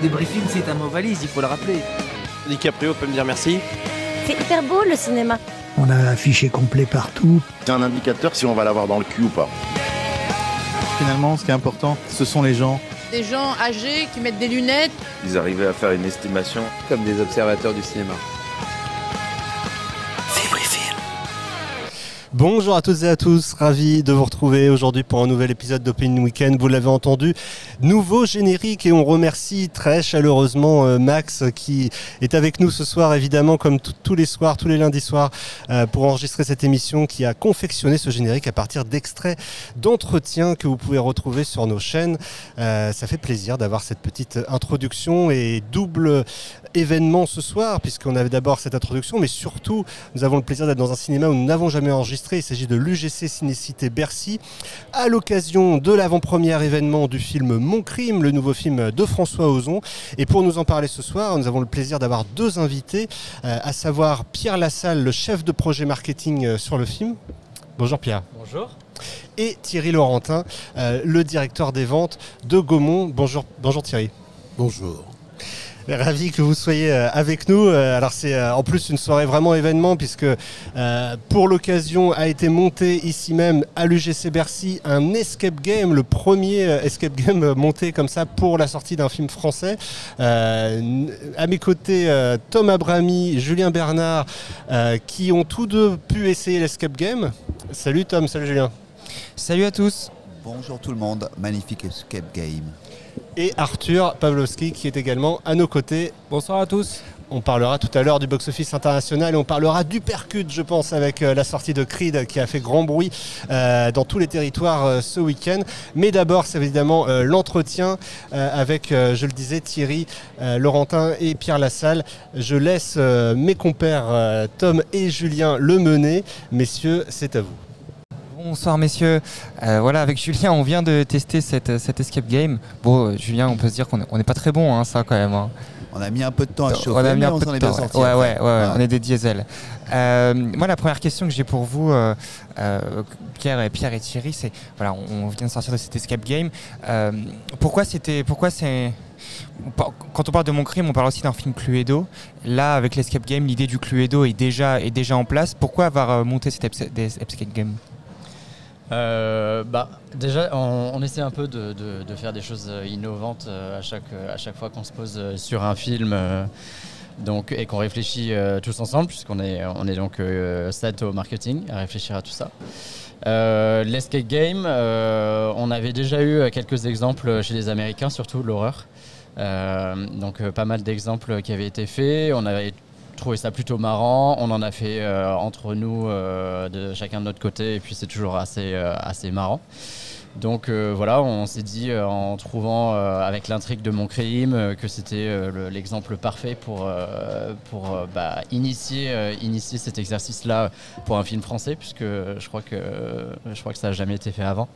Débriefing, c'est un mot valise, il faut le rappeler. DiCaprio peut me dire merci. C'est hyper beau le cinéma. On a un fichier complet partout. C'est un indicateur si on va l'avoir dans le cul ou pas. Finalement, ce qui est important, ce sont les gens. Des gens âgés qui mettent des lunettes. Ils arrivaient à faire une estimation. Comme des observateurs du cinéma. Bonjour à toutes et à tous, ravi de vous retrouver aujourd'hui pour un nouvel épisode d'Open Weekend. Vous l'avez entendu, nouveau générique et on remercie très chaleureusement euh, Max qui est avec nous ce soir évidemment comme tous les soirs, tous les lundis soirs euh, pour enregistrer cette émission qui a confectionné ce générique à partir d'extraits d'entretien que vous pouvez retrouver sur nos chaînes. Euh, ça fait plaisir d'avoir cette petite introduction et double événement ce soir puisqu'on avait d'abord cette introduction mais surtout nous avons le plaisir d'être dans un cinéma où nous n'avons jamais enregistré il s'agit de l'UGC Cinécité Bercy, à l'occasion de l'avant-première événement du film Mon Crime, le nouveau film de François Ozon. Et pour nous en parler ce soir, nous avons le plaisir d'avoir deux invités, euh, à savoir Pierre Lassalle, le chef de projet marketing euh, sur le film. Bonjour Pierre. Bonjour. Et Thierry Laurentin, euh, le directeur des ventes de Gaumont. Bonjour, bonjour Thierry. Bonjour. Ravi que vous soyez euh, avec nous. Euh, alors c'est euh, en plus une soirée vraiment événement puisque pour l'occasion a été monté ici même à l'UGC Bercy un escape game, le premier escape game monté comme ça pour la sortie d'un film français. à mes côtés, Tom Abrami, Julien Bernard, qui ont tous deux pu essayer l'escape game. Salut Tom, salut Julien. Salut à tous. Bonjour tout le monde, magnifique escape game et Arthur Pavlovski qui est également à nos côtés. Bonsoir à tous. On parlera tout à l'heure du box-office international et on parlera du percute, je pense, avec euh, la sortie de Creed qui a fait grand bruit euh, dans tous les territoires euh, ce week-end. Mais d'abord, c'est évidemment l'entretien avec, je le disais, Thierry, Laurentin et Pierre Lassalle. Je laisse mes compères Tom et Julien le mener. Messieurs, c'est à vous. Bonsoir messieurs. Euh, voilà, avec Julien, on vient de tester cette, escape game. Bon, euh, Julien, on peut se dire qu'on n'est pas très bon, hein, ça quand même. Hein. On a mis un peu de temps à chauffer, on a mis un peu de temps. ouais, ouais, ouais, on est des diesels. Euh, moi, la première question que j'ai pour vous, Pierre, et Pierre et Thierry, c'est voilà, on, vient de sortir de cette escape game. pourquoi c'était, pourquoi c'est quand on parle de mon crime, on parle aussi d'un film Cluedo. Là, avec l'escape game, l'idée du Cluedo est déjà, est déjà en place. Pourquoi avoir monté cette escape game? Euh, bah, déjà, on, essaie un peu de, faire des choses euh, innovantes euh, à, chaque, à chaque fois qu'on se pose sur un film donc, et qu'on réfléchit tous ensemble, puisqu'on est, on est donc 7 au marketing à réfléchir à tout ça. L'escape game, on avait déjà eu quelques exemples chez les Américains, surtout l'horreur. donc pas mal d'exemples qui avaient été faits. Trouvé ça plutôt marrant. On en a fait euh, entre nous, euh, de chacun de notre côté, et puis c'est toujours assez, euh, assez marrant. Donc voilà, on s'est dit en trouvant avec l'intrigue de mon crime que c'était l'exemple parfait pour, pour bah, initier, initier cet exercice-là pour un film français, puisque je crois que, je crois que ça n'a jamais été fait avant.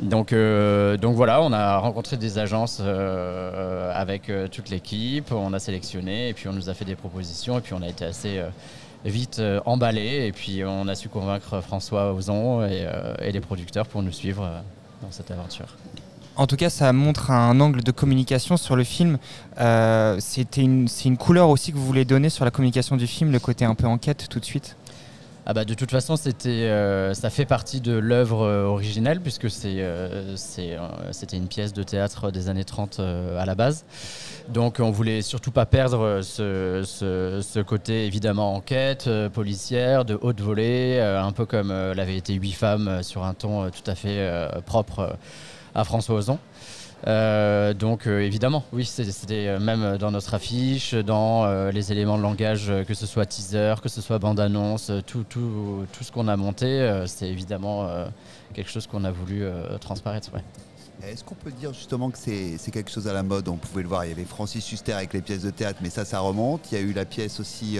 Donc, euh, donc voilà, on a rencontré des agences euh, avec euh, toute l'équipe, on a sélectionné et puis on nous a fait des propositions et puis on a été assez vite emballé et puis on a su convaincre François Ozon et, les producteurs pour nous suivre dans cette aventure. En tout cas, ça montre un angle de communication sur le film. c'est une couleur aussi que vous voulez donner sur la communication du film, le côté un peu enquête tout de suite? Ah bah de toute façon, c'était, euh, ça fait partie de l'œuvre euh, originelle puisque euh, c'était une pièce de théâtre des années 30 à la base. Donc on voulait surtout pas perdre ce, ce, côté évidemment enquête policière, de haute volée, un peu comme l'avait été Huit femmes sur un ton tout à fait propre à François Ozon. Euh, donc euh, évidemment, oui, c'était euh, même dans notre affiche, dans les éléments de langage, que ce soit teaser, que ce soit bande-annonce, tout, tout, tout, ce qu'on a monté, c'est évidemment quelque chose qu'on a voulu transparaître. Est-ce qu'on peut dire justement que c'est quelque chose à la mode? On pouvait le voir, il y avait Francis Huster avec les pièces de théâtre, mais ça, ça remonte. Il y a eu la pièce aussi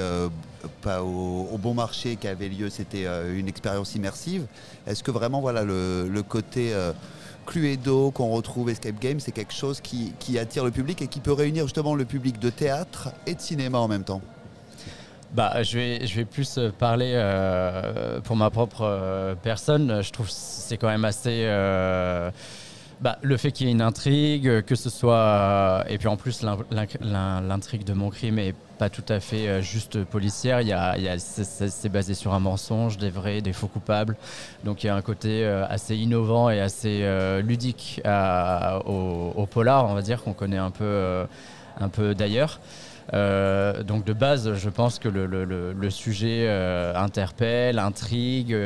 pas au, bon marché qui avait lieu, c'était une expérience immersive. Est-ce que vraiment voilà le, le côté Cluedo qu'on retrouve Escape Game, c'est quelque chose qui, attire le public et qui peut réunir justement le public de théâtre et de cinéma en même temps. Bah, je vais, je vais plus euh, parler euh, pour ma propre euh, personne. Je trouve c'est quand même assez bah, le fait qu'il y ait une intrigue, que ce soit. et puis en plus, l'intrigue de mon crime est pas tout à fait euh, juste policière. Y a, c'est basé sur un mensonge, des vrais, des faux coupables. Donc il y a un côté euh, assez innovant et assez euh, ludique au, polar, on va dire, qu'on connaît un peu, un peu d'ailleurs. donc de base, je pense que le, sujet interpelle, intrigue.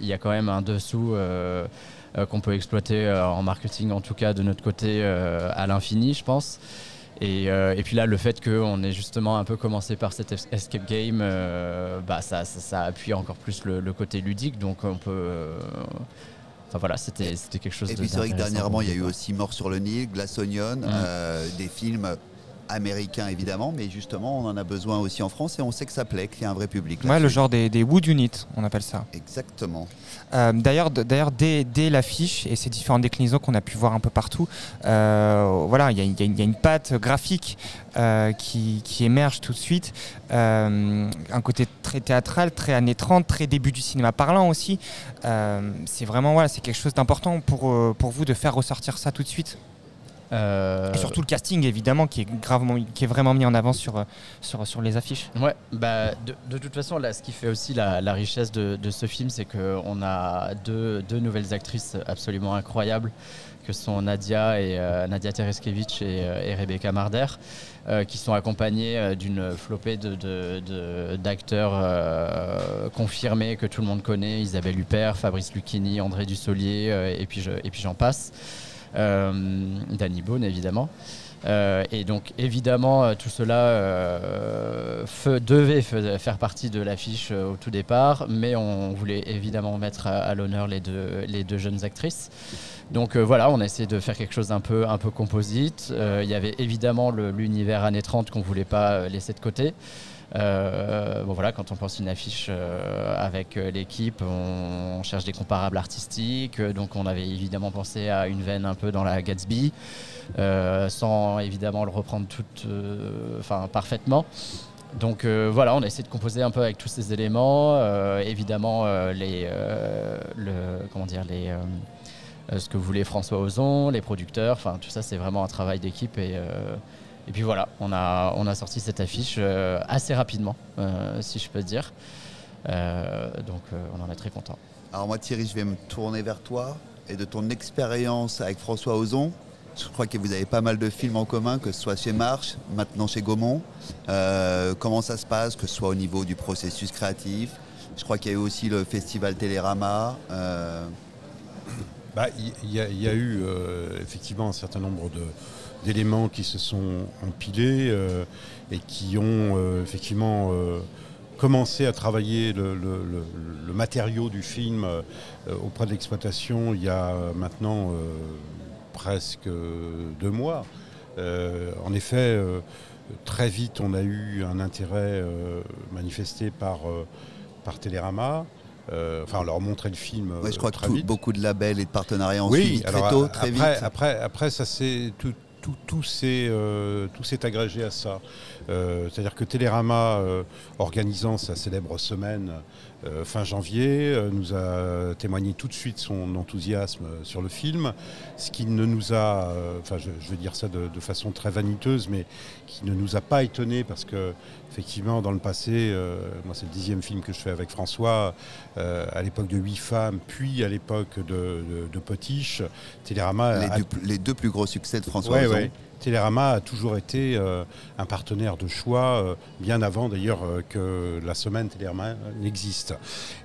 Il y a quand même un dessous qu'on peut exploiter en marketing, en tout cas de notre côté, à l'infini, je pense. Euh, et, puis là, le fait qu'on ait justement un peu commencé par cet escape game, euh, bah, ça, ça, appuie encore plus le, côté ludique. Donc on peut. Euh, enfin voilà, c'était quelque chose et de. Et puis c'est vrai que dernièrement, il y a eu aussi Mort sur le Nil, Glass Onion, mmh. des films américain évidemment, mais justement on en a besoin aussi en France et on sait que ça plaît, qu'il y a un vrai public. Ouais, le genre des, des, Wood Units, on appelle ça. Exactement. Euh, d'ailleurs, d'ailleurs dès, dès l'affiche et ces différentes déclinaisons qu'on a pu voir un peu partout, euh, voilà, il y, y, a une patte graphique euh, qui, qui, émerge tout de suite. un côté très théâtral, très années 30, très début du cinéma parlant aussi. c'est vraiment voilà, c'est quelque chose d'important pour, pour vous de faire ressortir ça tout de suite. Euh, Et surtout le casting, évidemment, qui est, gravement, qui est vraiment mis en avant sur, sur, sur les affiches. Ouais, bah, de, de, toute façon, là, ce qui fait aussi la, la richesse de, de, ce film, c'est qu'on a deux, deux, nouvelles actrices absolument incroyables, que sont Nadia, et, euh, Nadia Tereskevich et, euh, et Rebecca Marder. qui sont accompagnées d'une flopée d'acteurs de, confirmés que tout le monde connaît Isabelle Huppert, Fabrice Lucchini, André Dussolier, et puis j'en passe. Euh, Danny Bone évidemment. Euh, et donc évidemment euh, tout cela devait faire partie de l'affiche au tout départ, mais on voulait évidemment mettre à, l'honneur les deux, les deux jeunes actrices. Donc voilà, on a essayé de faire quelque chose d'un peu, un peu composite. Il y avait évidemment l'univers années 30 qu'on ne voulait pas laisser de côté. Euh, bon voilà, quand on pense une affiche euh, avec euh, l'équipe, on, cherche des comparables artistiques. Donc on avait évidemment pensé à une veine un peu dans la Gatsby, sans évidemment le reprendre tout, enfin parfaitement. Donc voilà, on a essayé de composer un peu avec tous ces éléments. évidemment, les, le, comment dire, les, ce que voulait François Ozon, les producteurs. Enfin, tout ça, c'est vraiment un travail d'équipe et et puis voilà, on a, on a sorti cette affiche euh, assez rapidement, euh, si je peux dire. Euh, donc on en est très content. Alors moi Thierry, je vais me tourner vers toi et de ton expérience avec François Ozon. Je crois que vous avez pas mal de films en commun, que ce soit chez Marche, maintenant chez Gaumont. comment ça se passe, que ce soit au niveau du processus créatif? Je crois qu'il y a eu aussi le festival Télérama. Bah, il y, y, a eu effectivement un certain nombre de, d'éléments qui se sont empilés euh, et qui ont euh, effectivement euh, commencé à travailler le, matériau du film auprès de l'exploitation il y a maintenant presque deux mois. en effet, très vite, on a eu un intérêt manifesté par, par Télérama. enfin, on leur montrait le film. je crois que tout, beaucoup de labels et de partenariats ont suivi très tôt, très après, vite. Après, après, ça c'est tout, tout, euh, tout s'est agrégé à ça. Euh, c'est-à-dire que Télérama, euh, organisant sa célèbre semaine fin janvier, nous a témoigné tout de suite son enthousiasme sur le film, ce qui ne nous a, enfin je, vais dire ça de, façon très vaniteuse, mais qui ne nous a pas étonné parce que effectivement dans le passé, moi c'est le dixième film que je fais avec François, à l'époque de Huit femmes, puis à l'époque de, de, Potiche, Télérama... Les, deux, les, deux, plus gros succès de François Télérama a toujours été euh, un partenaire de choix, euh, bien avant d'ailleurs euh, que la semaine Télérama n'existe.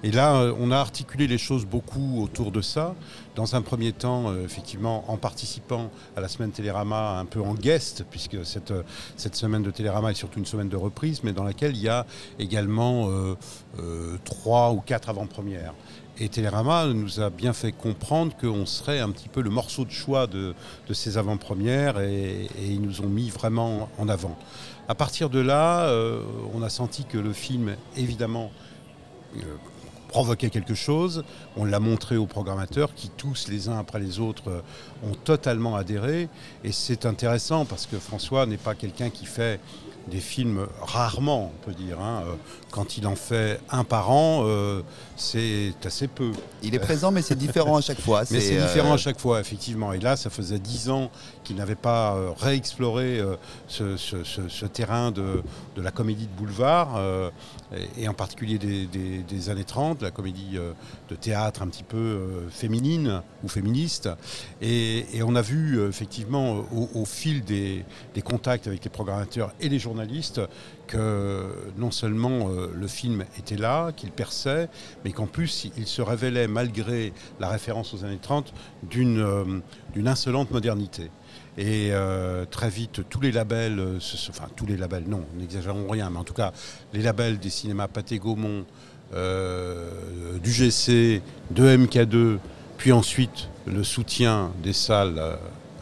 Et là, on a articulé les choses beaucoup autour de ça. Dans un premier temps, effectivement, en participant à la semaine Télérama un peu en guest, puisque cette, cette semaine de Télérama est surtout une semaine de reprise, mais dans laquelle il y a également trois ou quatre avant-premières. Et Télérama nous a bien fait comprendre qu'on serait un petit peu le morceau de choix de, ces avant-premières et, ils nous ont mis vraiment en avant. À partir de là, euh, on a senti que le film, évidemment, euh, provoquait quelque chose. On l'a montré aux programmateurs qui tous les uns après les autres euh, ont totalement adhéré. Et c'est intéressant parce que François n'est pas quelqu'un qui fait des films rarement, on peut dire. hein. Euh, Quand il en fait un par an, euh, c'est assez peu. Il est présent, mais c'est différent à chaque fois. Mais c'est euh, différent à chaque fois, effectivement. Et là, ça faisait dix ans qu'il n'avait pas euh, réexploré euh, ce, ce- ce- ce terrain de, de la comédie de boulevard, euh, et, et en particulier des, des- des années 30, la comédie euh, de théâtre un petit peu euh, féminine ou féministe. Et, et on a vu, euh, effectivement, au, au fil des, des contacts avec les programmateurs et les journalistes, que non seulement euh, le film était là, qu'il perçait, mais qu'en plus il se révélait, malgré la référence aux années 30, d'une euh, d'une insolente modernité. Et euh, très vite, tous les labels, enfin tous les labels, non, n'exagérons rien, mais en tout cas, les labels des cinémas Pathé Gaumont, du GC, de MK2, puis ensuite le soutien des salles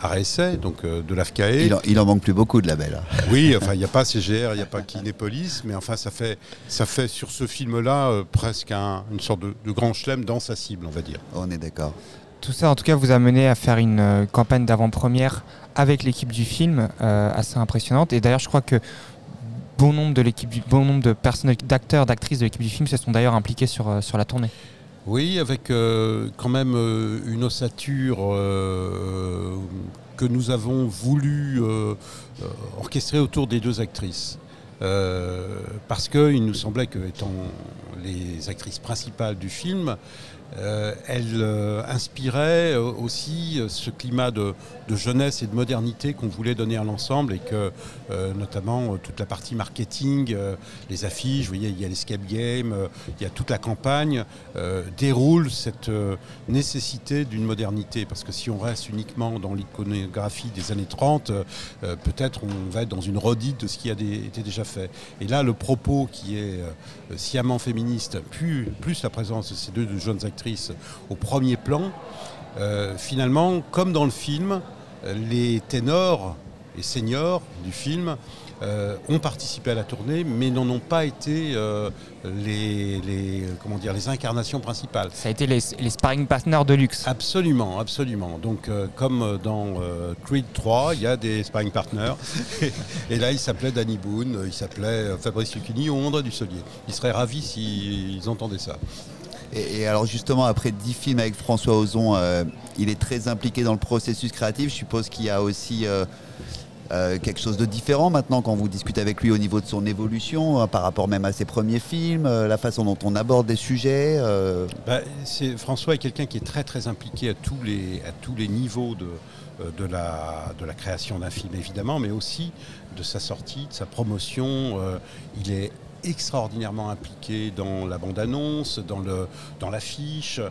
à essai, donc euh, de l'AFCAE. Il en, il en manque plus beaucoup de labels. Oui, enfin, il n'y a pas CGR, il n'y a pas Kinépolis, mais enfin, ça fait, ça fait sur ce film-là euh, presque un- une sorte de, de grand chelem dans sa cible, on va dire. On est d'accord. Tout ça, en tout cas, vous a mené à faire une euh, campagne d'avant-première avec l'équipe du film euh, assez impressionnante. Et d'ailleurs, je crois que bon nombre de l'équipe, bon nombre de personnes, d'acteurs, d'actrices de l'équipe du film se sont d'ailleurs impliqués sur, euh, sur la tournée. Oui, avec euh, quand même euh, une ossature euh, que nous avons voulu orchestrer autour des deux actrices. Parce qu'il nous semblait que, étant les actrices principales du film, euh, elles euh, inspiraient euh, aussi ce climat de, jeunesse et de modernité qu'on voulait donner à l'ensemble et que notamment toute la partie marketing, les affiches, vous voyez, il y a l'escape game, il y a toute la campagne, déroule cette nécessité d'une modernité. Parce que si on reste uniquement dans l'iconographie des années 30, euh, euh, peut-être on va être dans une redite de ce qui a été déjà fait. Et là, le propos qui est sciemment féministe, plus, la présence de ces deux jeunes actrices au premier plan, euh, finalement, comme dans le film, euh, les ténors, les seniors du film, euh, ont participé à la tournée, mais n'en ont pas été euh, les, les- comment dire, les incarnations principales. Ça a été les, les sparring partners de luxe. Absolument, absolument. Donc, euh, comme dans euh, Creed 3, il y a des sparring partners. et là, il s'appelait Danny Boone, il s'appelait Fabrice Lucchini ou André Dussolier. Ils seraient ravis s'ils entendaient ça. Et, et alors justement, après dix films avec François Ozon, euh, il est très impliqué dans le processus créatif. Je suppose qu'il y a aussi euh, quelque chose de différent maintenant quand vous discutez avec lui au niveau de son évolution, euh, par rapport même à ses premiers films, euh, la façon dont on aborde des sujets. Bah, François est quelqu'un qui est très très impliqué à tous les, à tous les niveaux de, de, la, de la création d'un film évidemment, mais aussi de sa sortie, de sa promotion. Il est extraordinairement impliqué dans la bande-annonce, dans le dans l'affiche.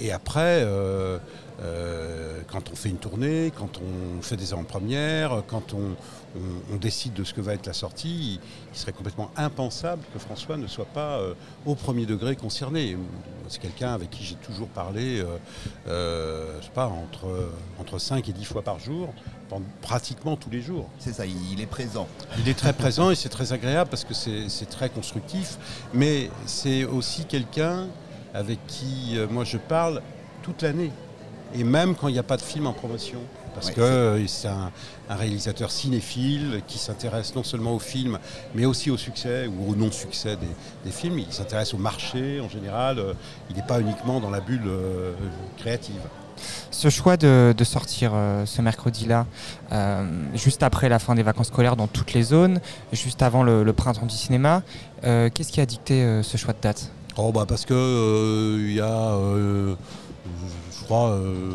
Et après, euh, euh, quand on fait une tournée, quand on fait des avant-premières, quand on, on- on décide de ce que va être la sortie, il, il serait complètement impensable que François ne soit pas euh, au premier degré concerné. C'est quelqu'un avec qui j'ai toujours parlé, je sais pas, entre, entre 5 et 10 fois par jour, pendant pratiquement tous les jours. C'est ça, il, est présent. Il est très présent et c'est très agréable parce que c'est très constructif, mais c'est aussi quelqu'un avec qui euh, moi je parle toute l'année, et même quand il n'y a pas de film en promotion. Parce Ouais, que euh, c'est un, un réalisateur cinéphile qui s'intéresse non seulement au film, mais aussi au succès ou au non-succès des, des films. Il s'intéresse au marché en général. euh, Il n'est pas uniquement dans la bulle euh, créative. Ce choix de, de sortir euh, ce mercredi-là, euh, juste après la fin des vacances scolaires dans toutes les zones, juste avant le, le printemps du cinéma, euh, qu'est-ce qui a dicté euh, ce choix de date? Oh bah parce que euh, il y a, euh, je crois, euh,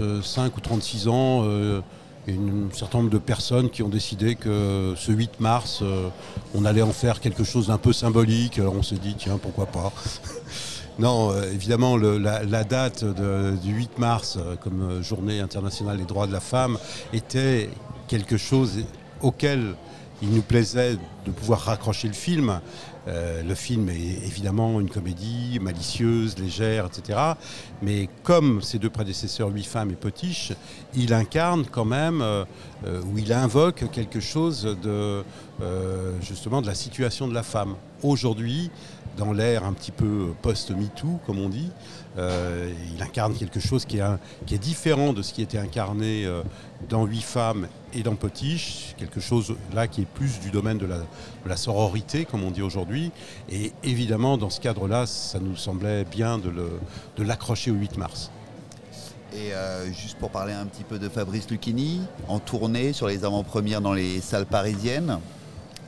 euh, 35 ou 36 ans, un certain nombre de personnes qui ont décidé que ce 8 mars, on allait en faire quelque chose d'un peu symbolique. Alors on s'est dit, tiens, pourquoi pas Non, évidemment, la, date du 8 mars comme journée internationale des droits de la femme était quelque chose auquel il nous plaisait de pouvoir raccrocher le film. Euh, le film est évidemment une comédie malicieuse, légère, etc. Mais comme ses deux prédécesseurs, Huit femmes et Potiche, il incarne quand même, euh, euh, ou il invoque quelque chose de, justement, de la situation de la femme. Aujourd'hui, dans l'ère un petit peu post-MeToo, comme on dit, il incarne quelque chose qui est, différent de ce qui était incarné dans Huit femmes et dans Potiche, quelque chose là qui est plus du domaine de la, de la sororité, comme on dit aujourd'hui. Et évidemment, dans ce cadre-là, ça nous semblait bien de l'accrocher au 8 mars. Et euh, juste pour parler un petit peu de Fabrice Lucchini, en tournée sur les avant-premières dans les salles parisiennes,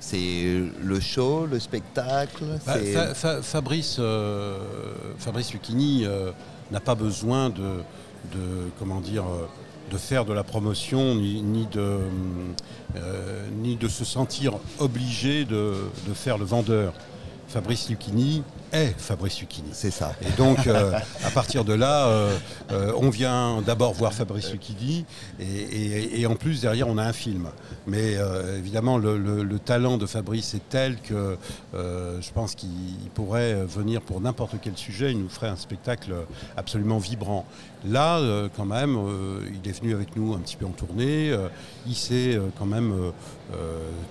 c'est le show, le spectacle bah, Fabrice, euh, Fabrice Lucchini euh, n'a pas besoin de, de comment dire, de faire de la promotion, ni, de, euh, ni de se sentir obligé de, de faire le vendeur. Fabrice Lucchini est Fabrice Lucchini. C'est ça. Et donc, euh, à partir de là, euh, euh, on vient d'abord voir Fabrice Lucchini et, en plus, derrière, on a un film. Mais évidemment, le, talent de Fabrice est tel que je pense qu'il pourrait venir pour n'importe quel sujet. Il nous ferait un spectacle absolument vibrant. Là, quand même, il est venu avec nous un petit peu en tournée. il s'est quand même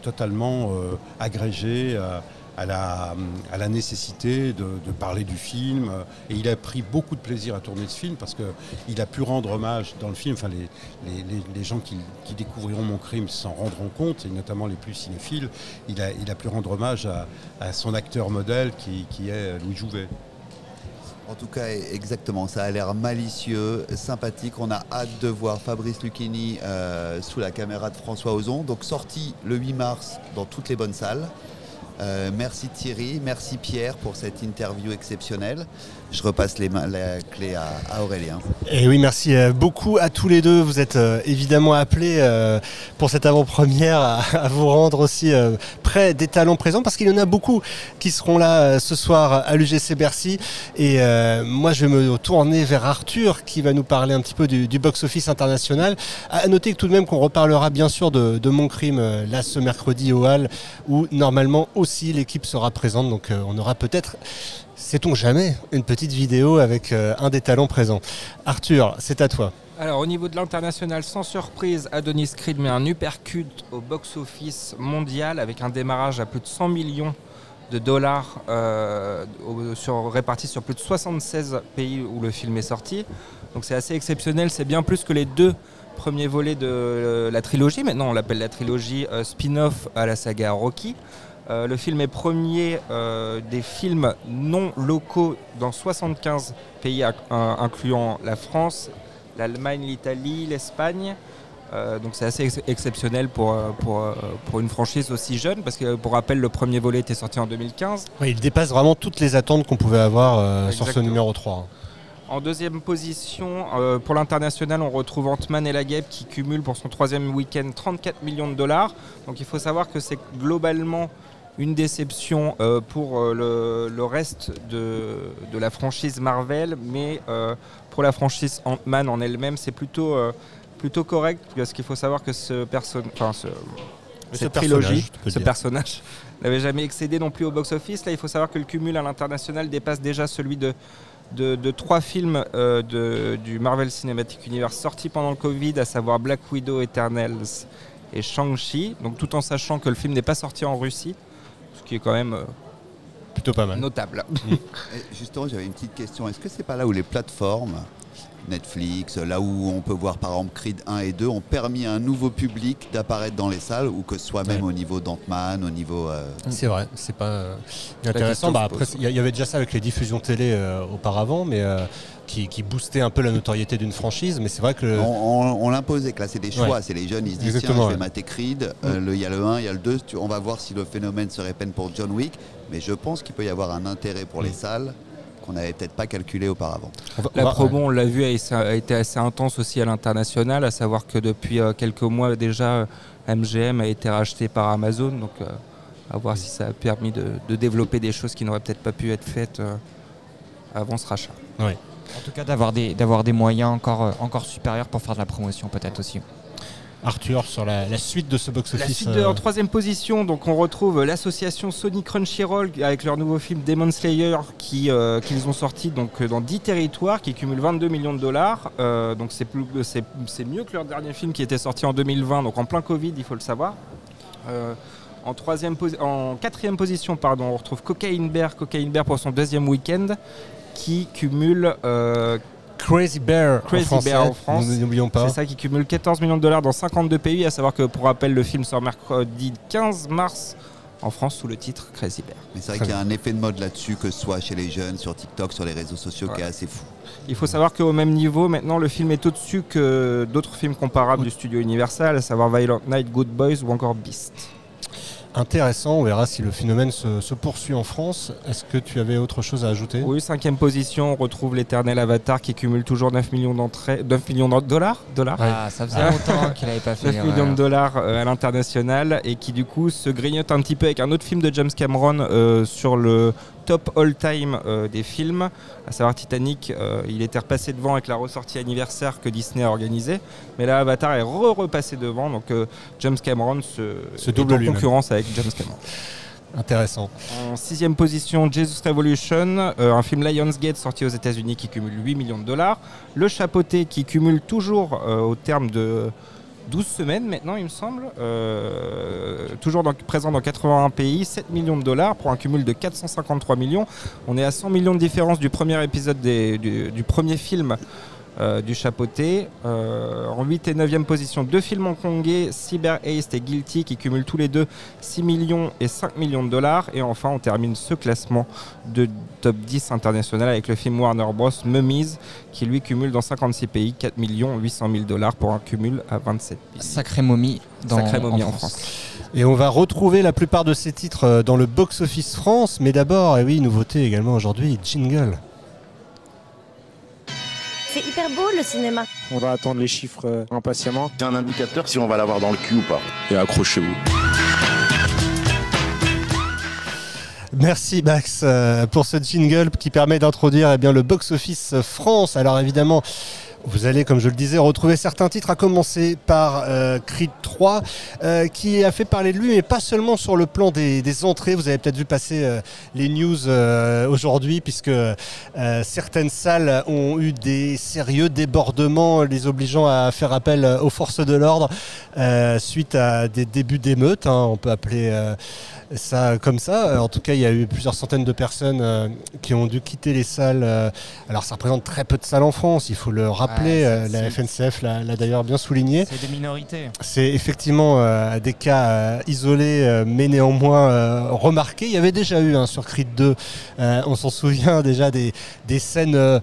totalement agrégé à à la nécessité de, parler du film. Et il a pris beaucoup de plaisir à tourner ce film parce qu'il a pu rendre hommage dans le film, enfin les, gens qui, découvriront mon crime s'en rendront compte, et notamment les plus cinéphiles, il a, pu rendre hommage à, son acteur modèle qui, qui est Louis Jouvet. En tout cas, exactement, ça a l'air malicieux, sympathique. On a hâte de voir Fabrice Lucchini euh, sous la caméra de François Ozon. Donc sorti le 8 mars dans toutes les bonnes salles. Euh, merci Thierry, merci Pierre pour cette interview exceptionnelle. Je repasse les la clé à, Aurélien. Et oui, merci euh, beaucoup à tous les deux. Vous êtes euh, évidemment appelés pour cette avant-première à, vous rendre aussi près des talents présents parce qu'il y en a beaucoup qui seront là ce soir à l'UGC Bercy. Et moi, je vais me tourner vers Arthur qui va nous parler un petit peu du, box-office international. À noter que tout de même qu'on reparlera bien sûr de, Mon Crime là ce mercredi au Hall où normalement aussi l'équipe sera présente. Donc on aura peut-être sait-on jamais, une petite vidéo avec euh, un des talents présents. Arthur, c'est à toi. Alors au niveau de l'international, sans surprise, Adonis Creed met un uppercut au box-office mondial avec un démarrage à plus de 100 millions de dollars euh, sur, répartis sur plus de 76 pays où le film est sorti. Donc c'est assez exceptionnel, c'est bien plus que les deux premiers volets de euh, la trilogie. Maintenant on l'appelle la trilogie spin-off à la saga Rocky. Euh, le film est premier euh, des films non locaux dans 75 pays, incluant la France, l'Allemagne, l'Italie, l'Espagne. Euh, donc c'est assez exceptionnel pour, pour, une franchise aussi jeune, parce que pour rappel, le premier volet était sorti en 2015. il dépasse vraiment toutes les attentes qu'on pouvait avoir sur ce numéro 3. En deuxième position, pour l'international, on retrouve Ant-Man et la Guêpe qui cumule pour son troisième week-end 34 millions de dollars. Donc il faut savoir que c'est globalement une déception euh, pour euh, le, reste de, la franchise Marvel, mais euh, pour la franchise Ant-Man en elle-même, c'est plutôt, plutôt correct, parce qu'il faut savoir que ce personnage, enfin, cette trilogie, ce personnage, n'avait jamais excédé non plus au box-office. Là, il faut savoir que le cumul à l'international dépasse déjà celui de, de, trois films du Marvel Cinematic Universe sortis pendant le Covid, à savoir Black Widow, Eternals et Shang-Chi, donc tout en sachant que le film n'est pas sorti en Russie qui est quand même euh, plutôt pas mal. Notable. justement, j'avais une petite question. Est-ce que c'est pas là où les plateformes Netflix, là où on peut voir par exemple Creed 1 et 2, ont permis à un nouveau public d'apparaître dans les salles, ou que ce soit même au niveau d'Ant-Man, au niveau. Euh, c'est vrai, c'est pas euh, intéressant. Bah, après, il y, avait déjà ça avec les diffusions télé auparavant, mais qui, boostait un peu la notoriété d'une franchise, mais c'est vrai que... On, l'imposait, que là c'est des choix, c'est les jeunes, ils se disent tiens, je vais mater Creed, euh, mm. il y a le 1, il y a le 2, on va voir si le phénomène se répète pour John Wick, mais je pense qu'il peut y avoir un intérêt pour les mm. salles qu'on n'avait peut-être pas calculé auparavant. La promo, on l'a vu, a été assez intense aussi à l'international, à savoir que depuis euh, quelques mois déjà, MGM a été racheté par Amazon, donc euh, à voir si ça a permis de, développer des choses qui n'auraient peut-être pas pu être faites avant ce rachat. En tout cas, d'avoir des, d'avoir des moyens encore, euh, encore supérieurs pour faire de la promotion, peut-être aussi. Arthur, sur la, la suite de ce La box-office. suite de, euh, en troisième position, donc on retrouve l'association Sony Crunchyroll avec leur nouveau film Demon Slayer qui, euh, qu'ils ont sorti donc, euh, dans 10 territoires qui cumule 22 millions de dollars. Euh, donc c'est, plus, c'est, c'est mieux que leur dernier film qui était sorti en 2020, donc en plein Covid, il faut le savoir. Euh, en, troisième en quatrième position, pardon, on retrouve Cocaine Bear, Cocaine Bear pour son deuxième week-end qui cumule euh, Crazy Bear en Crazy français, Bear en France. nous n'oublions pas. C'est ça qui cumule 14 millions de dollars dans 52 pays. À savoir que pour rappel, le film sort mercredi 15 mars en France sous le titre Crazy Bear. Mais c'est vrai qu'il y a un effet de mode là-dessus, que ce soit chez les jeunes, sur TikTok, sur les réseaux sociaux, qui est assez fou. Il faut savoir qu'au même niveau, maintenant, le film est au-dessus que d'autres films comparables du studio Universal, à savoir Violent Night, Good Boys ou encore Beast. Intéressant, on verra si le phénomène se, se poursuit en France. Est-ce que tu avais autre chose à ajouter? Oui, cinquième position, on retrouve l'éternel Avatar qui cumule toujours 9 millions, d'entrées, 9 millions de dollars, dollars Ah, ça faisait longtemps qu'il n'avait pas fait. 9 millions de dollars euh, à l'international et qui du coup se grignote un petit peu avec un autre film de James Cameron euh, sur le top all-time euh, des films, à savoir Titanic. euh, il était repassé devant avec la ressortie anniversaire que Disney a organisée, mais là Avatar est re-repassé devant, donc euh, James Cameron se, Se est double en concurrence avec James Cameron. Intéressant. En sixième position, Jesus Revolution, euh, un film Lionsgate sorti aux États-Unis qui cumule 8 millions de dollars. Le Chapeauté qui cumule toujours euh, au terme de 12 semaines maintenant, il me semble, euh, toujours présent dans 81 pays, 7 millions de dollars pour un cumul de 453 millions. On est à 100 millions de différence du premier épisode du premier film. Euh, du chapeauté. Euh, en 8 et 9e position, deux films hongkongais, Cyber Haste et Guilty, qui cumulent tous les deux 6 millions et 5 millions de dollars. Et enfin, on termine ce classement de top 10 international avec le film Warner Bros. Mummies, qui lui cumule dans 56 pays 4 millions 800 000 dollars pour un cumul à 27 pays. Sacré momie dans Sacré momie en France. Et on va retrouver la plupart de ces titres euh, dans le Box Office France. Mais d'abord, et oui, nouveauté également aujourd'hui, jingle. C'est hyper beau le cinéma. On va attendre les chiffres euh, impatiemment. C'est un indicateur si on va l'avoir dans le cul ou pas. Et accrochez-vous. Merci Max euh, pour ce jingle qui permet d'introduire eh bien, le Box Office France. Alors évidemment, vous allez, comme je le disais, retrouver certains titres, à commencer par euh, Creed 3, euh, qui a fait parler de lui, mais pas seulement sur le plan des, des entrées. Vous avez peut-être vu passer euh, les news euh, aujourd'hui, puisque euh, certaines salles ont eu des sérieux débordements, les obligeant à faire appel aux forces de l'ordre euh, suite à des débuts d'émeutes. hein, on peut appeler euh, ça comme ça. Euh, En tout cas, il y a eu plusieurs centaines de personnes euh, qui ont dû quitter les salles. euh, alors, ça représente très peu de salles en France, il faut le rappeler. Euh, la FNCF l'a d'ailleurs bien souligné. C'est des minorités. C'est effectivement euh, des cas euh, isolés, euh, mais néanmoins euh, remarqués. Il y avait déjà eu hein, sur Creed 2, euh, on s'en souvient déjà des, des scènes.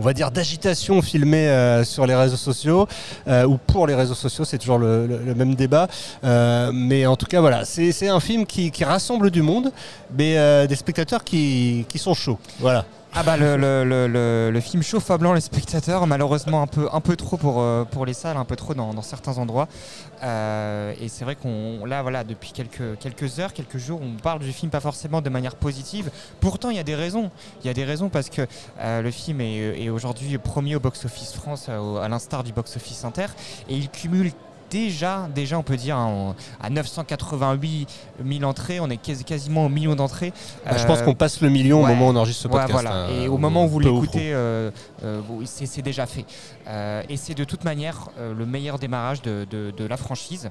On va dire d'agitation filmée euh, sur les réseaux sociaux euh, ou pour les réseaux sociaux, c'est toujours le, même débat. Euh, mais en tout cas, voilà, c'est un film qui, rassemble du monde, mais des spectateurs qui, qui sont chauds. Voilà. Ah bah le, le, le, le- film chauffe à blanc les spectateurs, malheureusement un peu, un peu trop pour, euh, pour les salles, un peu trop dans, dans certains endroits. Euh, et c'est vrai qu'on là voilà depuis quelques, quelques heures, quelques jours, on parle du film pas forcément de manière positive. Pourtant il y a des raisons. Il y a des raisons parce que euh, le film est, est aujourd'hui premier au box-office France, euh, à l'instar du box-office Inter, et il cumule déjà, déjà on peut dire hein, à 988 000 entrées, on est quasi- quasiment au million d'entrées. Bah, je pense Euh, qu'on passe le million au ouais. moment où on enregistre ce Ouais, podcast. voilà. hein, Et au moment où vous l'écoutez, euh, euh, c'est déjà fait. Euh, et c'est de toute manière euh, le meilleur démarrage de, de- de la franchise.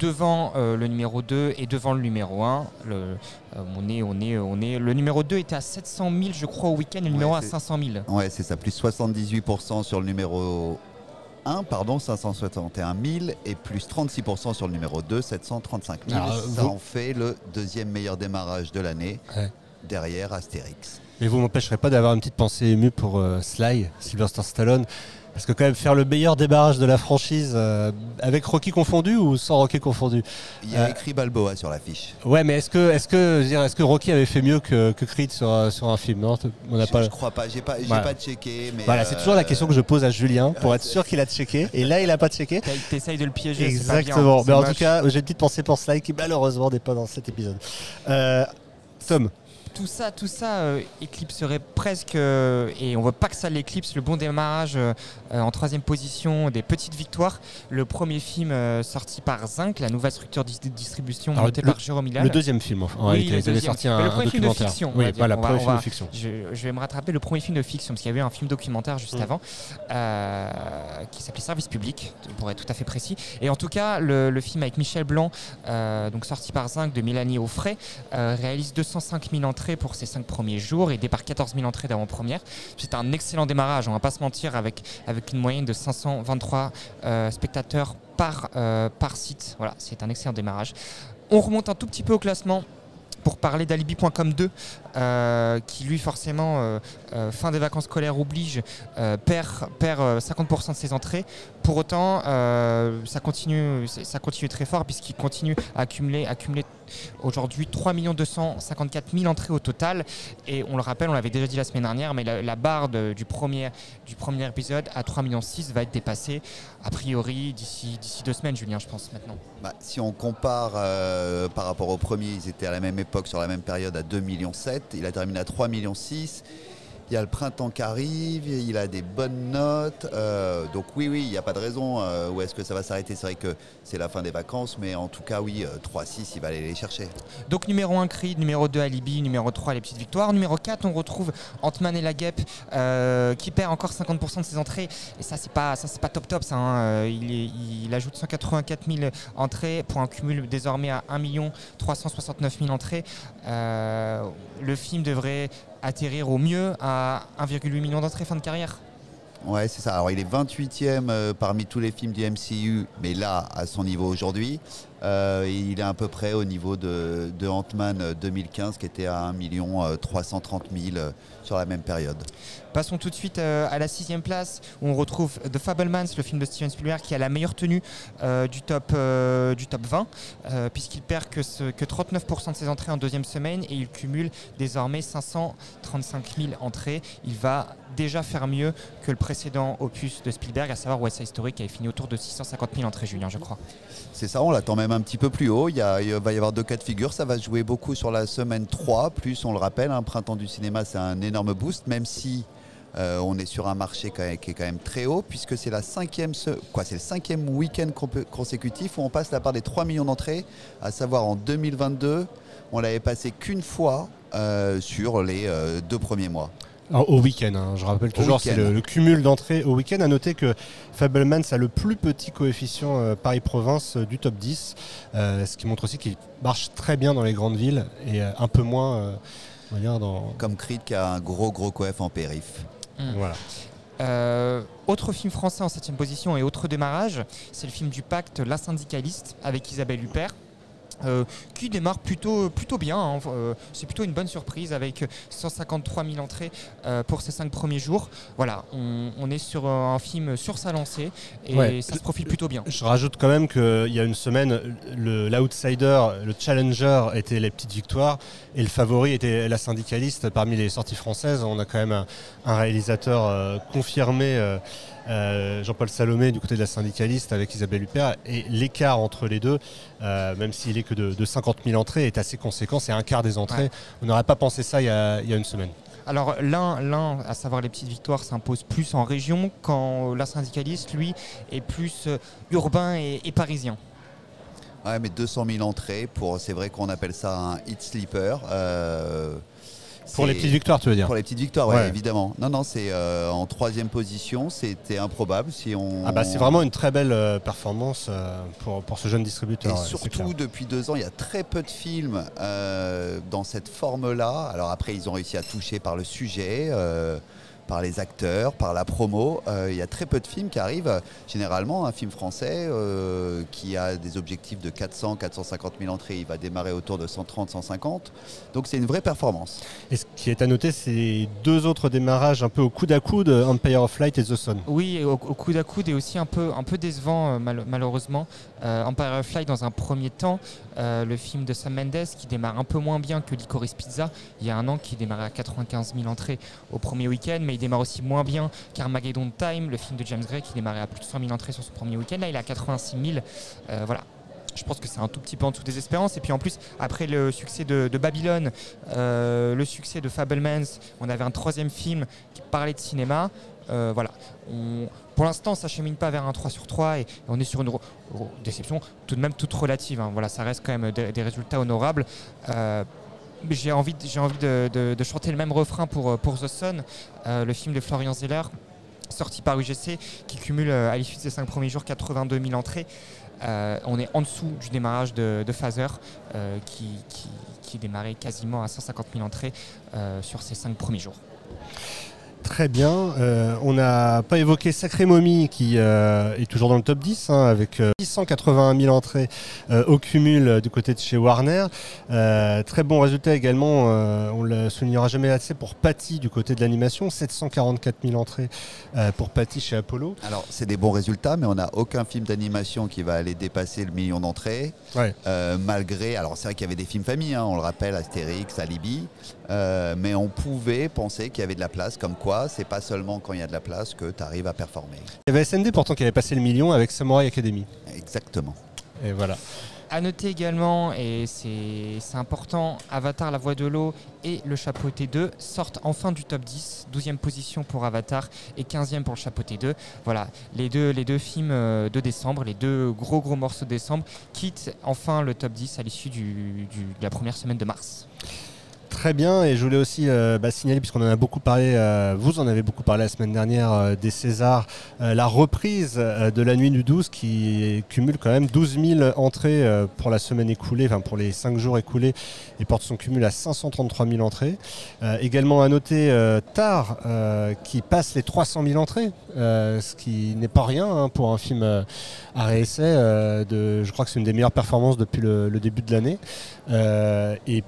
Devant euh, le numéro 2 et devant le numéro 1, le, euh, on est, on est, on est, le numéro 2 était à 700 000, je crois, au week-end, et le numéro 1 à c'est- 500 000. Ouais, c'est ça, plus 78% sur le numéro 1, pardon, 561 000, et plus 36% sur le numéro 2, 735 000. Alors, ça vous- en fait le deuxième meilleur démarrage de l'année, Ouais. derrière Astérix. Mais vous m'empêcherez pas d'avoir une petite pensée émue pour euh, Sly, Sylvester Stallone. Parce que quand même faire le meilleur débarrage de la franchise euh, avec Rocky confondu ou sans Rocky confondu Il y a Euh, écrit Balboa sur l'affiche. Ouais, mais est-ce que, est-ce que, je veux dire, est-ce que Rocky avait fait mieux que, que Creed sur, un- sur un film Non, on n'a Je, pas. je crois pas, j'ai pas, j'ai Voilà. pas checké. Mais Voilà, c'est toujours la euh, question que je pose à Julien pour être sûr qu'il a checké. Et là, il a pas checké. T'essayes de le piéger, c'est pas bien, Exactement. Mais en moche. tout cas, j'ai une petite pensée pour Sly qui malheureusement n'est pas dans cet épisode. Euh, Tom. Tout ça, tout ça euh, éclipserait presque, euh, et on veut pas que ça l'éclipse, le bon démarrage euh, en troisième position, des petites victoires. Le premier film sorti par Zinc, la nouvelle structure de distribution Alors, montée le- par Jérôme Hilal. le deuxième film, en- en Oui, réalité, sorti un- le un premier film de fiction. on Oui, voilà, premier film de fiction. Je, je vais me rattraper le premier film de fiction, parce qu'il y avait un film documentaire juste Mm. avant, qui s'appelait Service Public, pour être tout à fait précis. Et en tout cas, le, le film avec Michel Blanc, donc sorti par Zinc de Mélanie Offray, réalise 205 000 entrées pour ses 5 premiers jours et départ 14 000 entrées d'avant-première. C'est un excellent démarrage, on va pas se mentir, avec, avec une moyenne de 523 euh, spectateurs par, euh, par site. Voilà, c'est un excellent démarrage. On remonte un tout petit peu au classement pour parler d'Alibi.com 2, euh, qui lui forcément, fin des vacances scolaires oblige, perd, perd euh, 50% de ses entrées. Pour autant, euh, ça, continue, ça continue très fort puisqu'il continue à accumuler, aujourd'hui 3 254 000 entrées au total. Et on le rappelle, on l'avait déjà dit la semaine dernière, mais la, barre du, premier, du premier épisode à 3 millions 6 va être dépassée a priori d'ici deux semaines, Julien, je pense maintenant. Bah, si on compare euh, par rapport au premier, ils étaient à la même époque, sur la même période, à 2,7 millions. Il a terminé à 3,6 millions. Il y a le printemps qui arrive, il a des bonnes notes. euh, donc oui, oui, il n'y a pas de raison euh, où est-ce que ça va s'arrêter. C'est vrai que c'est la fin des vacances, mais en tout cas, oui, euh, 3,6, il va aller les chercher. Donc numéro 1 Creed, numéro 2 Alibi, numéro 3 Les Petites Victoires, numéro 4 on retrouve Ant-Man et la Guêpe euh, qui perd encore 50% de ses entrées et ça c'est pas ça c'est pas top top ça hein. Euh, il, ajoute 184 000 entrées pour un cumul désormais à 1 369 000 entrées. Euh, le film devrait atterrir au mieux à 1,8 million d'entrées fin de carrière. Ouais, c'est ça. Alors, il est 28e euh, parmi tous les films du MCU, mais là, à son niveau aujourd'hui. Euh, il est à peu près au niveau de, de Ant-Man euh, 2015, qui était à 1 330 000 euh, sur la même période. Passons tout de suite euh, à la sixième place où on retrouve The Fablemans, le film de Steven Spielberg qui a la meilleure tenue euh, du, top, euh, du top 20 euh, puisqu'il perd que, ce- que 39% de ses entrées en deuxième semaine et il cumule désormais 535 000 entrées. Il va déjà faire mieux que le précédent opus de Spielberg, à savoir West Side Story qui avait fini autour de 650 000 entrées, Julien, je crois. C'est ça, on l'attend même un petit peu plus haut. Il, va y avoir deux cas de figure. Ça va jouer beaucoup sur la semaine 3. Plus, on le rappelle, un printemps du cinéma, c'est un énorme boost, même si euh, on est sur un marché même- qui est quand même très haut, puisque c'est la cinquième, quoi, c'est le cinquième week-end consécutif où on passe la part des 3 millions d'entrées, à savoir en 2022, on l'avait passé qu'une fois euh, sur les euh, deux premiers mois. Alors, au week-end, hein, je rappelle toujours, c'est le, le cumul d'entrées au week-end. À noter que Fablemans a le plus petit coefficient euh, Paris-Province euh, du top 10, euh, ce qui montre aussi qu'il marche très bien dans les grandes villes et euh, un peu moins, euh, on va dire, dans. Comme Creed qui a un gros gros coef en périph. Voilà. Euh, autre film français en 7 position et autre démarrage, c'est le film du pacte La syndicaliste avec Isabelle Huppert. Euh, qui démarre plutôt, plutôt bien. hein. Euh, c'est plutôt une bonne surprise avec 153 000 entrées euh, pour ces 5 premiers jours. Voilà, on, on est sur un film sur sa lancée et Ouais. ça se profile plutôt bien. Je rajoute quand même qu'il y a une semaine, l'outsider, le, challenger était les petites victoires et le favori était la syndicaliste. Parmi les sorties françaises, on a quand même un, un réalisateur confirmé, euh, Jean-Paul Salomé, du côté de la syndicaliste avec Isabelle Huppert. Et l'écart entre les deux, euh, même s'il est que de, de 50 000 entrées, est assez conséquent. C'est un quart des entrées. Ouais. On n'aurait pas pensé ça il y a, il y a une semaine. Alors l'un, l'un, à savoir les petites victoires, s'impose plus en région, quand la syndicaliste, lui, est plus euh, urbain et, et parisien. Ouais, mais 200 000 entrées, pour, c'est vrai qu'on appelle ça un hit sleeper. euh, Pour les petites victoires, tu veux dire Pour les petites victoires, Ouais. évidemment. Non, non, c'est euh, en troisième position, c'était improbable. Si on... Ah bah c'est vraiment une très belle euh, performance euh, pour, pour ce jeune Et distributeur. ouais, clair. surtout, depuis deux ans, il y a très peu de films euh, dans cette forme-là. Alors après, ils ont réussi à toucher par le sujet, euh, par les acteurs, par la promo. Euh, il y a très peu de films qui arrivent. Généralement, un film français euh, qui a des objectifs de 400, 450 000 entrées, il va démarrer autour de 130, 150. Donc c'est une vraie performance. Et ce qui est à noter, c'est deux autres démarrages un peu au coude à coude, Empire of Light et The Sun. Oui, et au, au coude à coude et aussi un peu, un peu décevant euh, mal- malheureusement. Euh, Empire of Light dans un premier temps, euh, le film de Sam Mendes qui démarre un peu moins bien que Licorice Pizza il y a un an qui démarrait à 95 000 entrées au premier week-end, mais il démarre aussi moins bien qu'Armageddon Time, le film de James Gray qui démarrait à plus de 100 000 entrées sur son premier week-end. Là, il est à 86 000. Euh, voilà. je pense que c'est un tout petit peu en dessous des espérances. Et puis en plus, après le succès de, Babylone, le succès de Fablemans, on avait un troisième film qui parlait de cinéma. Euh, voilà. Pour l'instant, ça chemine pas vers un 3 sur 3 et on est sur une déception tout de même toute relative. hein. Voilà, ça reste quand même des, résultats honorables. Euh, j'ai envie, de- j'ai envie de, chanter le même refrain pour, pour The Sun, euh, le film de Florian Zeller, sorti par UGC, qui cumule à l'issue de ses 5 premiers jours 82 000 entrées. On est en dessous du démarrage de, de Phaser, qui, qui, qui démarrait quasiment à 150 000 entrées sur ses 5 premiers jours. Très bien. Euh, on n'a pas évoqué Sacré Momie qui euh, est toujours dans le top 10 hein, avec euh, 681 000 entrées euh, au cumul euh, du côté de chez Warner. Euh, très bon résultat également, euh, on ne le soulignera jamais assez pour Patty du côté de l'animation, 744 000 entrées euh, pour Patty chez Apollo. Alors, c'est des bons résultats, mais on n'a aucun film d'animation qui va aller dépasser le million d'entrées. Ouais. Euh, malgré, alors c'est vrai qu'il y avait des films famille, hein, on le rappelle, Astérix, Alibi, euh, mais on pouvait penser qu'il y avait de la place, comme quoi c'est pas seulement quand il y a de la place que tu arrives à performer. Il y avait SND pourtant qui avait passé le million avec Samurai Academy. Exactement. Et voilà. À noter également, et c'est important, Avatar, la voix de l'eau et le chapeauté 2 sortent enfin du top 10. 12e position pour Avatar et 15e pour le chapeauté 2. Voilà, les deux, les deux films euh, de décembre, les deux gros gros morceaux de décembre quittent enfin le top 10 à l'issue du- du- de la première semaine de mars. Très bien, et je voulais aussi euh, bah, signaler, puisqu'on en a beaucoup parlé, euh, vous en avez beaucoup parlé la semaine dernière euh, des Césars, la reprise de la nuit du 12 qui cumule quand même 12 000 entrées pour la semaine écoulée, enfin pour les 5 jours écoulés, et porte son cumul à 533 000 entrées. Également à noter Tar qui passe les 300 000 entrées, ce qui n'est pas rien hein, pour un film à réessai. je crois que c'est une des meilleures performances depuis le, le début de l'année. Et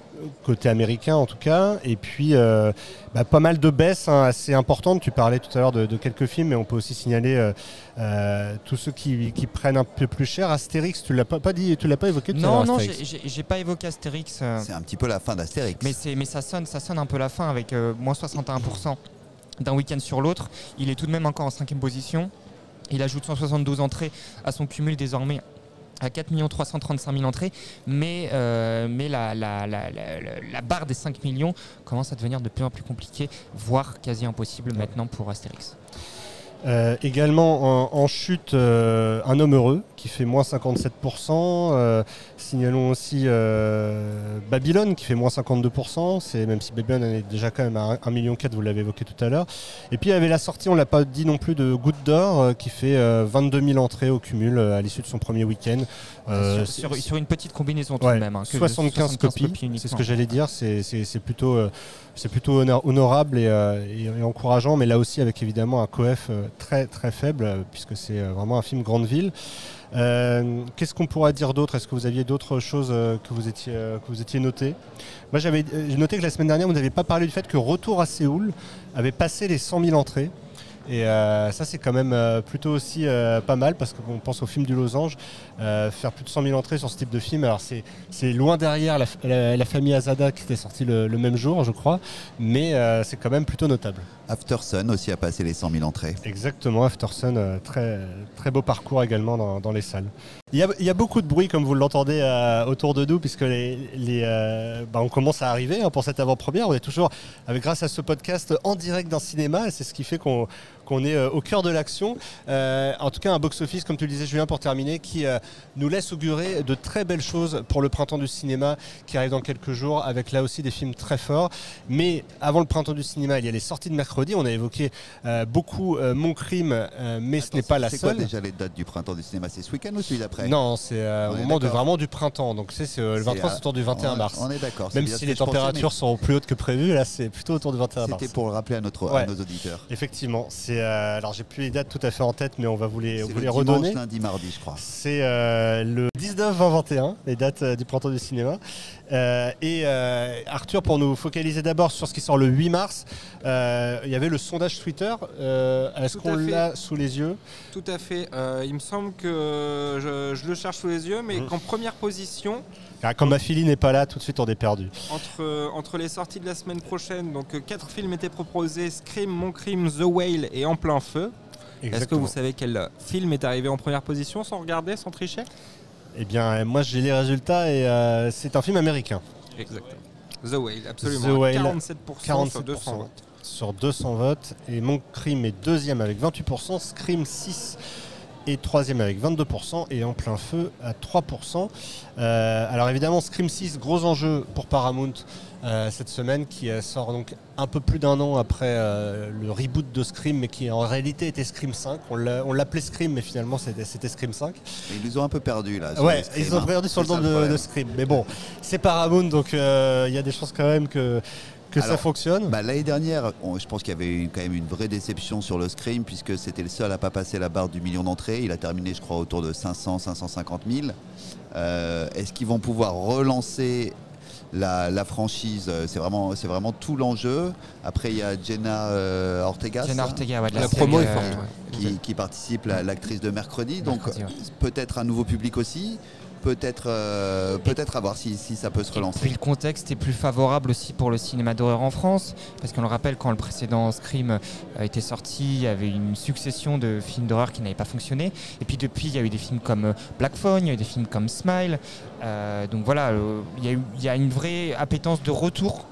côté américain en tout cas. Et puis euh, bah, pas mal de baisses hein, assez importantes. Tu parlais tout à l'heure de, de quelques films, mais on peut aussi signaler euh, euh, tous ceux qui, qui prennent un peu plus cher. Astérix, tu l'as pas, pas dit, tu l'as pas évoqué tout à Non, l'heure, non, Astérix. j'ai- pas évoqué Astérix. C'est un petit peu la fin d'Astérix. Mais, c'est- mais ça, sonne, ça sonne un peu la fin avec euh, moins 61% d'un week-end sur l'autre. Il est tout de même encore en cinquième position. Il ajoute 172 entrées à son cumul désormais à 4 335 000 entrées, mais, euh, mais la, la- la- la- barre des 5 millions commence à devenir de plus en plus compliquée, voire quasi impossible maintenant pour Astérix. Euh, également en, en chute, euh, un homme heureux qui fait moins 57%. Euh, signalons aussi euh, Babylone qui fait moins 52%. C'est même si Babylone est déjà quand même à 1,4 million, vous l'avez évoqué tout à l'heure. Et puis il y avait la sortie, on l'a pas dit non plus, de Goutte d'Or euh, qui fait euh, 22 000 entrées au cumul euh, à l'issue de son premier week-end. Euh, sur, sur- c'est- sur une petite combinaison tout Ouais, de même. hein, que de 75, copies, c'est ce que j'allais dire. C'est plutôt, euh, c'est plutôt honor- honorable et, euh, et- et encourageant, mais là aussi avec évidemment un coef très très faible, puisque c'est vraiment un film grande ville. Qu'est-ce qu'on pourrait dire d'autre? Est-ce que vous aviez d'autres choses que vous étiez que vous étiez noté Moi, j'avais j'ai noté que la semaine dernière, vous n'avez pas parlé du fait que Retour à Séoul avait passé les 100 000 entrées. Et euh, ça, c'est quand même euh, plutôt aussi euh, pas mal parce qu'on pense au film du Losange. Euh, faire plus de 100 000 entrées sur ce type de film, alors c'est c'est loin derrière la, la- la famille Azada qui était sortie le, le même jour, je crois, mais euh, c'est quand même plutôt notable. After Sun aussi a passé les 100 000 entrées. Exactement, Aftersun, euh, très, très beau parcours également dans, dans les salles. Il y, a, il y a beaucoup de bruit, comme vous l'entendez, euh, autour de nous, puisque les, les, euh, bah, on commence à arriver hein, pour cette avant-première. On est toujours, avec, grâce à ce podcast, en direct d'un cinéma, et c'est ce qui fait qu'on qu'on est euh, au cœur de l'action. Euh, en tout cas, un box-office, comme tu le disais, Julien, pour terminer, qui euh, nous laisse augurer de très belles choses pour le printemps du cinéma qui arrive dans quelques jours, avec là aussi des films très forts. Mais avant le printemps du cinéma, il y a les sorties de mercredi. On a évoqué beaucoup Mon Crime, mais ce n'est pas la C'est quoi seule. déjà les dates du printemps du cinéma? C'est ce week-end ou celui d'après? Non, c'est au moment de, vraiment du printemps. Donc c'est c'est, le C'est, 23, euh, c'est autour du 21 on- mars. on est d'accord, Même si les pensais, températures mais- sont plus hautes que prévu, là c'est plutôt autour du 21 mars. C'était pour le rappeler à, notre, Ouais. à nos auditeurs. Effectivement, c'est euh, alors j'ai plus les dates tout à fait en tête, mais on va vous les, C'est vous le les dimanche, redonner. lundi, mardi, je crois. C'est euh, le 19-20-21, les dates euh, du printemps du cinéma. Euh, et euh, Arthur, pour nous focaliser d'abord sur ce qui sort le 8 mars, euh, il y avait le sondage Twitter. Est-ce qu'on l'a sous les yeux? Tout à fait. Il me semble que je, je le cherche sous les yeux, mais Mmh. qu'en première position, Ah, Quand ma fille n'est pas là, tout de suite on est perdu. entre, entre les sorties de la semaine prochaine, donc quatre films étaient proposés Scream, Mon Crime, The Whale et En plein feu. Est-ce que vous savez quel film est arrivé en première position sans regarder, sans tricher? Eh bien, moi j'ai les résultats et euh, c'est un film américain. Exactement. The Whale, absolument. The Whale, 47%, sur 200 votes. sur 200 votes. Et Mon Crime est deuxième avec 28%, Scream 6 est troisième avec 22% et En plein feu à 3%. Euh, alors évidemment, Scream 6, gros enjeu pour Paramount euh, cette semaine qui euh, sort donc un peu plus d'un an après euh, le reboot de Scream mais qui en réalité était Scream 5. On l'a- on l'appelait Scream mais finalement c'était Scream 5. Ils nous ont un peu perdu là. Ouais, Scream, ils ont hein. perdu sur le nom de, de Scream. Mais bon, c'est Paramount donc euh, il y a des chances quand même que, que ça fonctionne. bah, L'année dernière, on- je pense qu'il y avait eu quand même une vraie déception sur le Scream puisque c'était le seul à pas passer la barre du million d'entrées. Il a terminé, je crois, autour de 500, 550 000. Euh, Est-ce qu'ils vont pouvoir relancer la, la franchise C'est vraiment, c'est vraiment tout l'enjeu. Après, il y a Jenna euh, Ortega. Jenna ça Ortega, ouais, de la promo est euh, forte, qui, qui participe, la- l'actrice de mercredi. Donc ouais. peut-être un nouveau public aussi. Peut-être euh, peut-être à voir si, si ça peut se Puis relancer. le contexte est plus favorable aussi pour le cinéma d'horreur en France, parce qu'on le rappelle, quand le précédent Scream euh, était sorti, il y avait une succession de films d'horreur qui n'avaient pas fonctionné. Et puis depuis, il y a eu des films comme euh, Black Phone, il y a eu des films comme Smile. Euh, donc voilà, euh, il y, a eu- il y a une vraie appétence de retour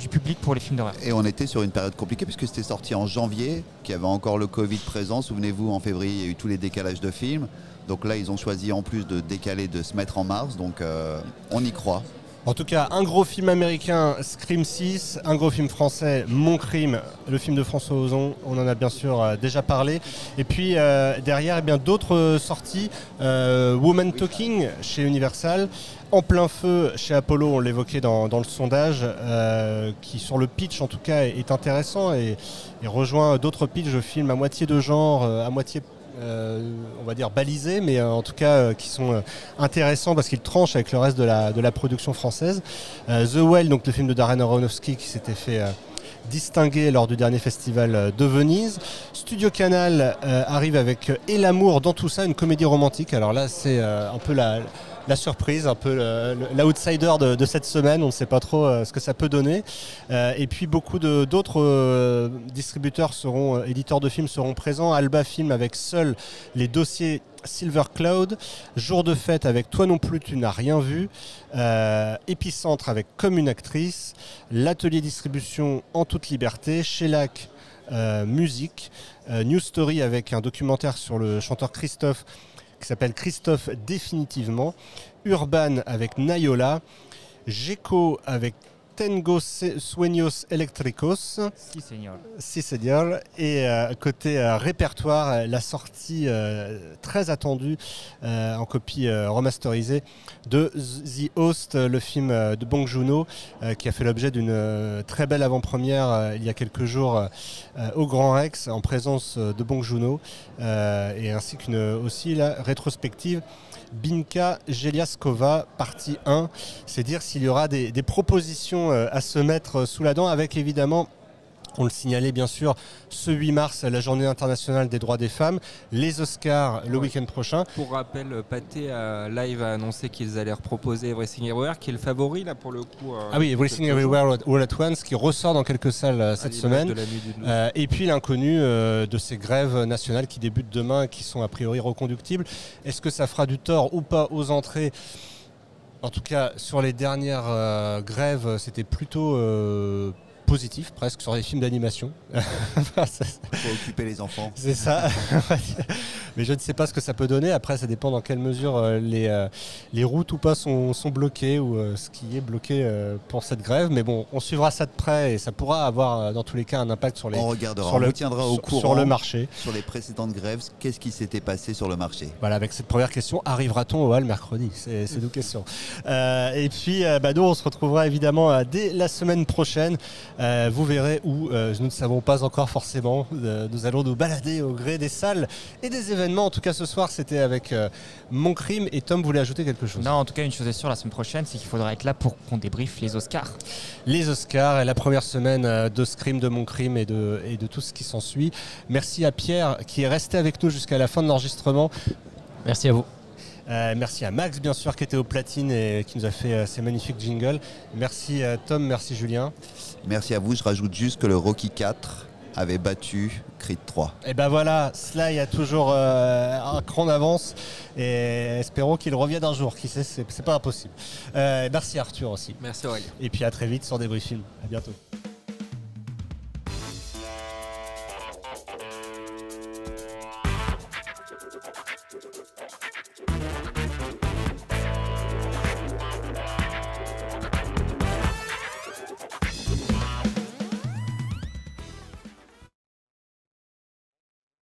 du public pour les films d'horreur. Et on était sur une période compliquée puisque c'était sorti en janvier, qu'il y avait encore le Covid présent. Souvenez-vous, en février, il y a eu tous les décalages de films. Donc là, ils ont choisi en plus de décaler, de se mettre en mars. Donc euh, on y croit. En tout cas, un gros film américain, Scream 6, un gros film français, Mon Crime, le film de François Ozon, on en a bien sûr euh, déjà parlé. Et puis euh, derrière, eh d'autres sorties, Woman Talking chez Universal, En plein feu chez Apollo, on l'évoquait dans, le sondage, qui sur le pitch en tout cas est, intéressant et, et rejoint d'autres pitchs de films à moitié de genre, à moitié on va dire balisés, mais euh, en tout cas euh, qui sont euh, intéressants parce qu'ils tranchent avec le reste de la, production française. Euh, The Well, donc le film de Darren Aronofsky qui s'était fait euh, distinguer lors du dernier festival euh, de Venise. Studio Canal euh, arrive avec euh, Et l'amour dans tout ça, une comédie romantique. Alors là, c'est euh, un peu la, la surprise, un peu l'outsider de, cette semaine. On ne sait pas trop euh, ce que ça peut donner. Euh, et puis beaucoup d'autres euh, distributeurs seront, éditeurs de films seront présents. Alba Film avec seuls les dossiers Silver Cloud, Jour de fête avec Toi non plus tu n'as rien vu, Épicentre avec Comme une actrice, l'atelier distribution en toute liberté, Shellac musique, New Story avec un documentaire sur le chanteur Christophe qui s'appelle Christophe définitivement, Urban avec Nayola, Gecko avec Tengo Sueños Eléctricos, Si, señor. si. Et euh, côté euh, répertoire, euh, la sortie euh, très attendue en copie remasterisée de The Host, le film de Bong Joon-ho, qui a fait l'objet d'une très belle avant-première il y a quelques jours au Grand Rex en présence de Bong Joon-ho et ainsi qu'une aussi la rétrospective Binka Geliaskova, partie 1. C'est dire s'il y aura des, des propositions euh, à se mettre euh, sous la dent, avec évidemment, on le signalait bien sûr, ce 8 mars, la journée internationale des droits des femmes, les Oscars le Ouais. week-end prochain. Pour rappel, Pathé euh, Live a annoncé qu'ils allaient reproposer Everything Everywhere, qui est le favori là pour le coup. euh, Ah oui, Everything. Everywhere All at Once, qui ressort dans quelques salles euh, À cette semaine. Euh, et puis l'inconnu euh, de ces grèves nationales qui débutent demain et qui sont a priori reconductibles. Est-ce que ça fera du tort ou pas aux entrées? En tout cas, sur les dernières euh, grèves, c'était plutôt euh, positif, presque, sur les films d'animation. Faut occuper les enfants. C'est ça. Mais je ne sais pas ce que ça peut donner. Après, ça dépend dans quelle mesure euh, les, euh, les routes ou pas sont, sont bloquées ou euh, ce qui est bloqué pour cette grève. Mais bon, on suivra ça de près et ça pourra avoir dans tous les cas un impact sur les On regardera, sur on le, tiendra au courant sur le marché. sur les précédentes grèves. Qu'est-ce qui s'était passé sur le marché? Voilà, avec cette première question, arrivera-t-on au Hall mercredi? C'est nos questions. Euh, et puis, bah, nous, on se retrouvera évidemment dès la semaine prochaine. Euh, vous verrez où, euh, nous ne savons pas encore forcément. Euh, nous allons nous balader au gré des salles et des événements. En tout cas, ce soir, c'était avec euh, Mon Crime. Et Tom voulait ajouter quelque chose. Non, en tout cas, une chose est sûre, la semaine prochaine, c'est qu'il faudra être là pour qu'on débriefe les Oscars. Les Oscars et la première semaine euh, de Scream, de Mon Crime et de, et de tout ce qui s'ensuit. Merci à Pierre qui est resté avec nous jusqu'à la fin de l'enregistrement. Merci à vous. Euh, merci à Max, bien sûr, qui était au platine et qui nous a fait euh, ces magnifiques jingles. Merci à Tom, merci Julien. Merci à vous. Je rajoute juste que le Rocky 4 avait battu Creed 3. Et ben voilà, Sly a toujours euh, un cran d'avance et espérons qu'il revienne un jour. Qui sait, c'est c'est pas impossible. Euh, merci Arthur aussi. Merci Aurélien. Et puis à très vite sur Débris Film. À bientôt.